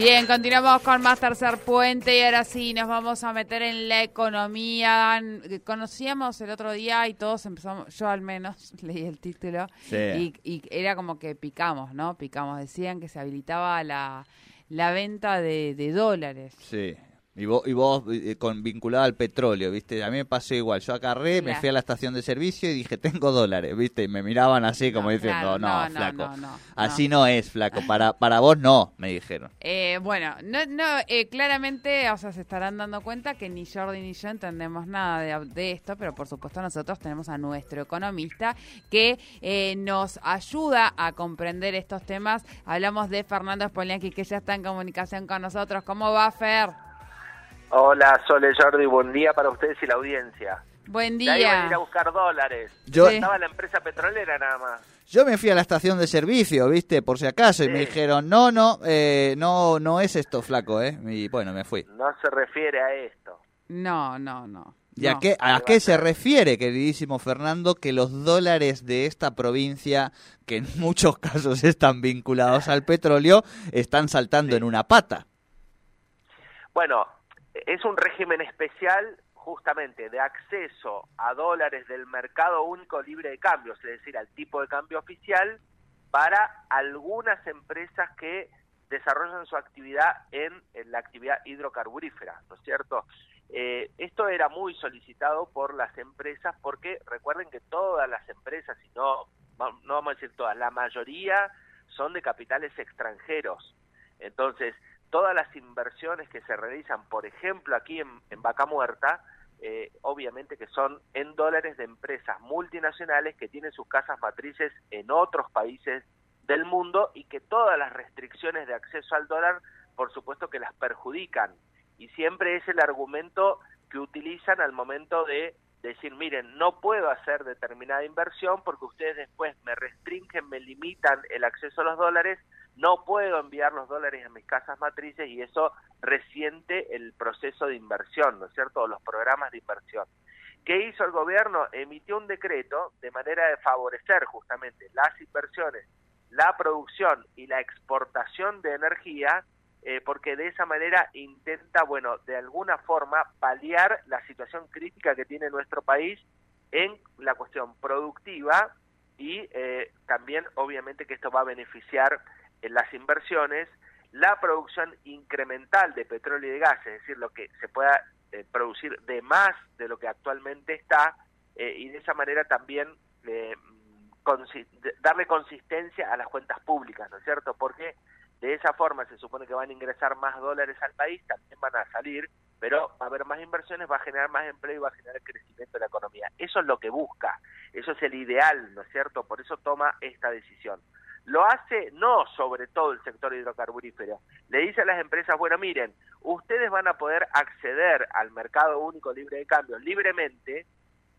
Bien, continuamos con más tercer puente y ahora sí nos vamos a meter en la economía. Conocíamos el otro día y todos empezamos, yo al menos leí el título y, y, era como que picamos, ¿no? Picamos, decían que se habilitaba la, la venta de, de dólares. Sí. Y vos, y vos eh, con, vinculado al petróleo, ¿viste? A mí me pasó igual. Yo agarré, me fui a la estación de servicio y dije, tengo dólares, ¿viste? Y me miraban así como diciendo, no, flaco. así no. es, flaco. Para, para vos no, me dijeron. Eh, bueno, no, no eh, claramente, o sea, se estarán dando cuenta que ni Jordi ni yo entendemos nada de, de esto, pero por supuesto nosotros tenemos a nuestro economista que nos ayuda a comprender estos temas. Hablamos de Fernando Spolianqui, que ya está en comunicación con nosotros. ¿Cómo va, Fer? Hola, Sole Jordi, buen día para ustedes y la audiencia. Buen día. Ya ir a buscar dólares. Yo estaba la empresa petrolera nada más. Yo me fui a la estación de servicio, ¿viste? Por si acaso, y me dijeron, no, no, eh, no, no es esto, flaco, ¿eh? Y bueno, me fui. No se refiere a esto. No, no, no. ¿Y a qué, a qué se refiere, queridísimo Fernando, que los dólares de esta provincia, que en muchos casos están vinculados al petróleo, están saltando en una pata? Bueno, es un régimen especial justamente de acceso a dólares del mercado único libre de cambios, es decir, al tipo de cambio oficial para algunas empresas que desarrollan su actividad en, la actividad hidrocarburífera, ¿no es cierto? Eh, esto era muy solicitado por las empresas porque recuerden que todas las empresas, y no, no vamos a decir todas, la mayoría son de capitales extranjeros. Entonces, todas las inversiones que se realizan, por ejemplo, aquí en, Vaca Muerta, eh, obviamente que son en dólares de empresas multinacionales que tienen sus casas matrices en otros países del mundo y que todas las restricciones de acceso al dólar, por supuesto que las perjudican. Y siempre es el argumento que utilizan al momento de decir, miren, no puedo hacer determinada inversión porque ustedes después me restringen, me limitan el acceso a los dólares no puedo enviar los dólares a mis casas matrices y eso resiente el proceso de inversión, ¿no es cierto?, los programas de inversión. ¿Qué hizo el gobierno? Emitió un decreto de manera de favorecer justamente las inversiones, la producción y la exportación de energía, eh, porque de esa manera intenta, bueno, de alguna forma paliar la situación crítica que tiene nuestro país en la cuestión productiva y eh, también obviamente que esto va a beneficiar en las inversiones, la producción incremental de petróleo y de gas, es decir, lo que se pueda eh, producir de más de lo que actualmente está, eh, y de esa manera también eh, darle consistencia a las cuentas públicas, ¿no es cierto? Porque de esa forma se supone que van a ingresar más dólares al país, también van a salir, pero va a haber más inversiones, va a generar más empleo y va a generar crecimiento de la economía. Eso es lo que busca, eso es el ideal, ¿no es cierto? Por eso toma esta decisión. Lo hace no sobre todo el sector hidrocarburífero. Le dice a las empresas, bueno, miren, ustedes van a poder acceder al mercado único libre de cambio libremente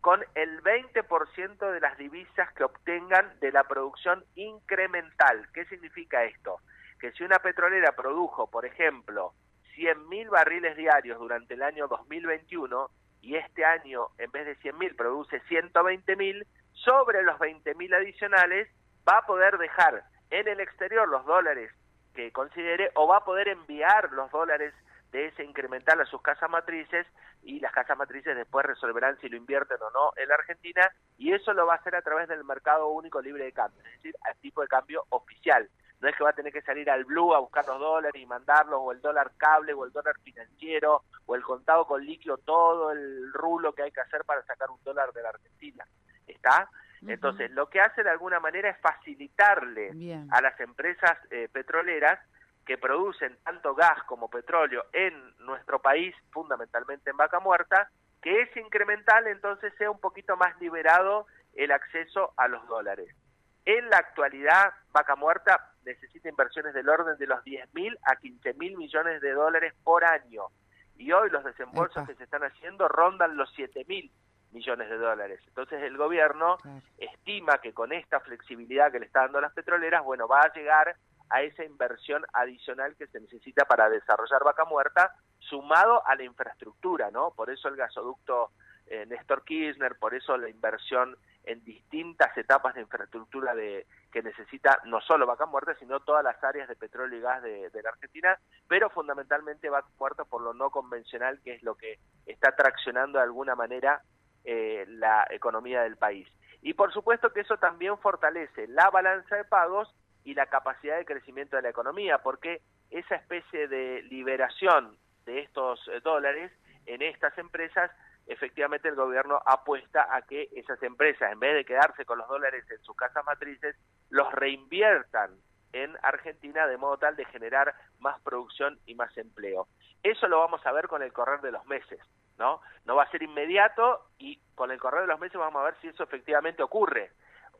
con el 20% de las divisas que obtengan de la producción incremental. ¿Qué significa esto? Que si una petrolera produjo, por ejemplo, 100.000 barriles diarios durante el año 2021 y este año en vez de 100.000 produce 120.000, sobre los 20.000 adicionales va a poder dejar en el exterior los dólares que considere o va a poder enviar los dólares de ese incremental a sus casas matrices y las casas matrices después resolverán si lo invierten o no en la Argentina y eso lo va a hacer a través del mercado único libre de cambio, es decir, al tipo de cambio oficial. No es que va a tener que salir al blue a buscar los dólares y mandarlos o el dólar cable o el dólar financiero o el contado con líquido, todo el rulo que hay que hacer para sacar un dólar de la Argentina. ¿Está? Entonces, lo que hace de alguna manera es facilitarle a las empresas eh, petroleras que producen tanto gas como petróleo en nuestro país, fundamentalmente en Vaca Muerta, que es incremental, entonces sea un poquito más liberado el acceso a los dólares. En la actualidad, Vaca Muerta necesita inversiones del orden de los 10 mil a 15 mil millones de dólares por año. y hoy los desembolsos que se están haciendo rondan los 7 mil millones de dólares. Entonces el gobierno estima que con esta flexibilidad que le está dando a las petroleras, bueno, va a llegar a esa inversión adicional que se necesita para desarrollar Vaca Muerta, sumado a la infraestructura, ¿no? Por eso el gasoducto eh, Néstor Kirchner, por eso la inversión en distintas etapas de infraestructura de, que necesita no solo Vaca Muerta, sino todas las áreas de petróleo y gas de, la Argentina, pero fundamentalmente Vaca Muerta por lo no convencional, que es lo que está traccionando de alguna manera eh, la economía del país. Y por supuesto que eso también fortalece la balanza de pagos y la capacidad de crecimiento de la economía, porque esa especie de liberación de estos eh, dólares en estas empresas, efectivamente el gobierno apuesta a que esas empresas, en vez de quedarse con los dólares en sus casas matrices, los reinviertan en Argentina de modo tal de generar más producción y más empleo. Eso lo vamos a ver con el correr de los meses, ¿no? No va a ser inmediato y con el correr de los meses vamos a ver si eso efectivamente ocurre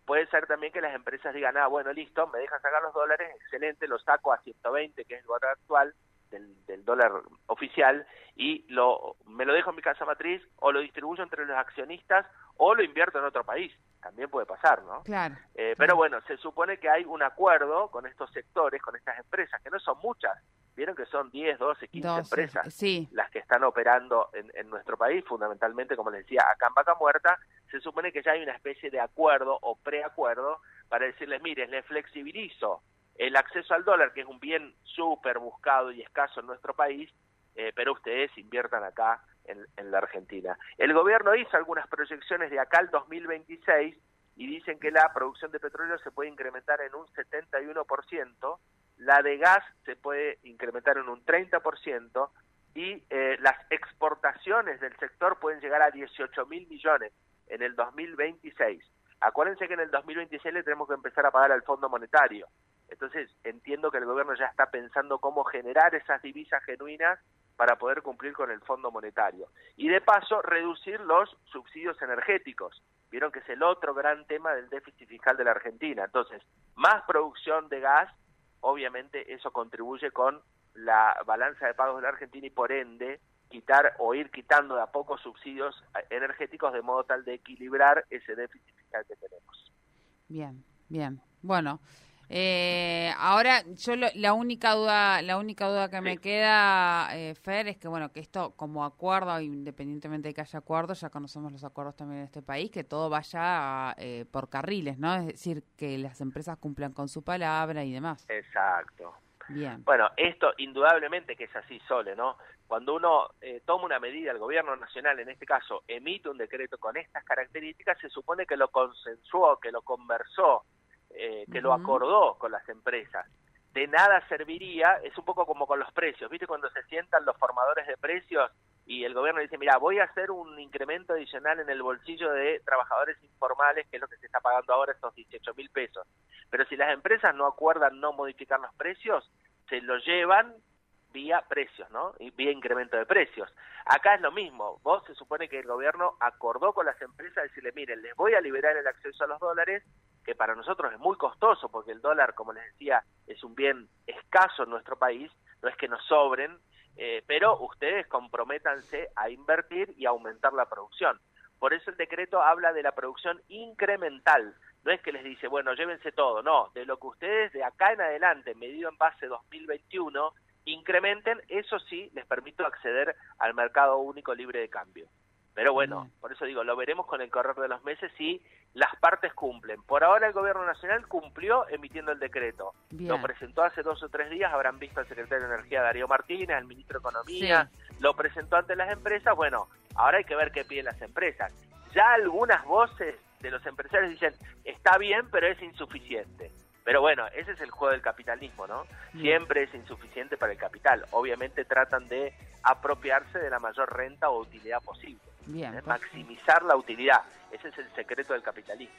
puede ser también que las empresas digan, ah, bueno, listo, me dejan sacar los dólares, excelente, lo saco a 120, que es el valor actual del, dólar oficial, y lo, me lo dejo en mi casa matriz, o lo distribuyo entre los accionistas, o lo invierto en otro país. También puede pasar, ¿no? Claro. Eh, pero bueno, se supone que hay un acuerdo con estos sectores, con estas empresas, que no son muchas, Vieron que son 10, 12, 15 empresas las que están operando en, nuestro país, fundamentalmente, como les decía, acá en Vaca Muerta, se supone que ya hay una especie de acuerdo o preacuerdo para decirles, miren, les flexibilizo el acceso al dólar, que es un bien súper buscado y escaso en nuestro país, eh, pero ustedes inviertan acá en, en la Argentina. El gobierno hizo algunas proyecciones de acá al 2026 y dicen que la producción de petróleo se puede incrementar en un 71%, la de gas se puede incrementar en un 30% y eh, las exportaciones del sector pueden llegar a 18 mil millones en el 2026. Acuérdense que en el 2026 le tenemos que empezar a pagar al Fondo Monetario. Entonces, entiendo que el gobierno ya está pensando cómo generar esas divisas genuinas para poder cumplir con el Fondo Monetario. Y de paso, reducir los subsidios energéticos. Vieron que es el otro gran tema del déficit fiscal de la Argentina. Entonces, más producción de gas obviamente eso contribuye con la balanza de pagos de la Argentina y por ende quitar o ir quitando de a poco subsidios energéticos de modo tal de equilibrar ese déficit fiscal que tenemos. Bien, bien. Bueno, eh, ahora, yo la única duda, la única duda que me queda, eh, Fer, es que bueno, que esto como acuerdo, independientemente de que haya acuerdos, ya conocemos los acuerdos también en este país, que todo vaya eh, por carriles, ¿no? Es decir, que las empresas cumplan con su palabra y demás. Exacto. Bien. Bueno, esto indudablemente que es así, Sole, ¿no? Cuando uno eh, toma una medida, el gobierno nacional en este caso emite un decreto con estas características, se supone que lo consensuó, que lo conversó, eh, que lo acordó con las empresas. De nada serviría, es un poco como con los precios, ¿viste? Cuando se sientan los formadores de precios y el gobierno dice, mira, voy a hacer un incremento adicional en el bolsillo de trabajadores informales, que es lo que se está pagando ahora, estos 18 mil pesos. Pero si las empresas no acuerdan no modificar los precios, se lo llevan vía precios, ¿no? Y vía incremento de precios. Acá es lo mismo. Vos se supone que el gobierno acordó con las empresas decirle, miren, les voy a liberar el acceso a los dólares, que para nosotros es muy costoso, porque el dólar, como les decía, es un bien escaso en nuestro país, no es que nos sobren, eh, pero ustedes comprométanse a invertir y aumentar la producción. Por eso el decreto habla de la producción incremental. No es que les dice, bueno, llévense todo, no, de lo que ustedes de acá en adelante, medido en base 2021, incrementen, eso sí les permito acceder al mercado único libre de cambio. Pero bueno, por eso digo, lo veremos con el correr de los meses si las partes cumplen. Por ahora el gobierno nacional cumplió emitiendo el decreto. Lo presentó hace dos o tres días, habrán visto al secretario de Energía Darío Martínez, al ministro de Economía, lo presentó ante las empresas. Bueno, ahora hay que ver qué piden las empresas. Ya algunas voces de los empresarios dicen, está bien, pero es insuficiente. Pero bueno, ese es el juego del capitalismo, ¿no? Siempre es insuficiente para el capital. Obviamente tratan de apropiarse de la mayor renta o utilidad posible. Bien, ¿eh? Maximizar la utilidad. Ese es el secreto del capitalismo.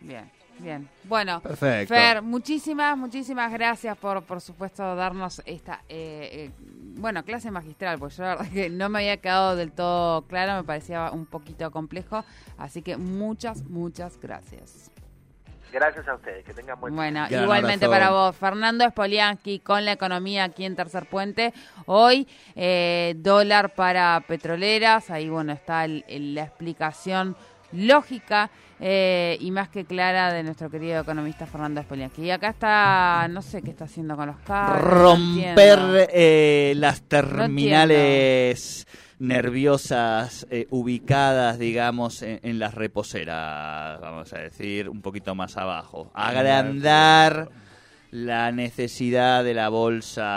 Bien, bien. Bueno, Fer, muchísimas, muchísimas gracias por, por supuesto, darnos esta, eh, eh, bueno, clase magistral, pues yo la verdad que no me había quedado del todo claro, me parecía un poquito complejo, así que muchas, muchas gracias. Gracias a ustedes, que tengan buen Bueno, igualmente para vos. Fernando Spoliansky con la economía aquí en Tercer Puente. Hoy, eh, dólar para petroleras. Ahí, bueno, está la explicación lógica eh, y más que clara de nuestro querido economista Fernando Spoliansky. Y acá está, no sé qué está haciendo con los carros. Romper eh, las terminales nerviosas eh, ubicadas, digamos, en, las reposeras, vamos a decir, un poquito más abajo. Agrandar la necesidad de la bolsa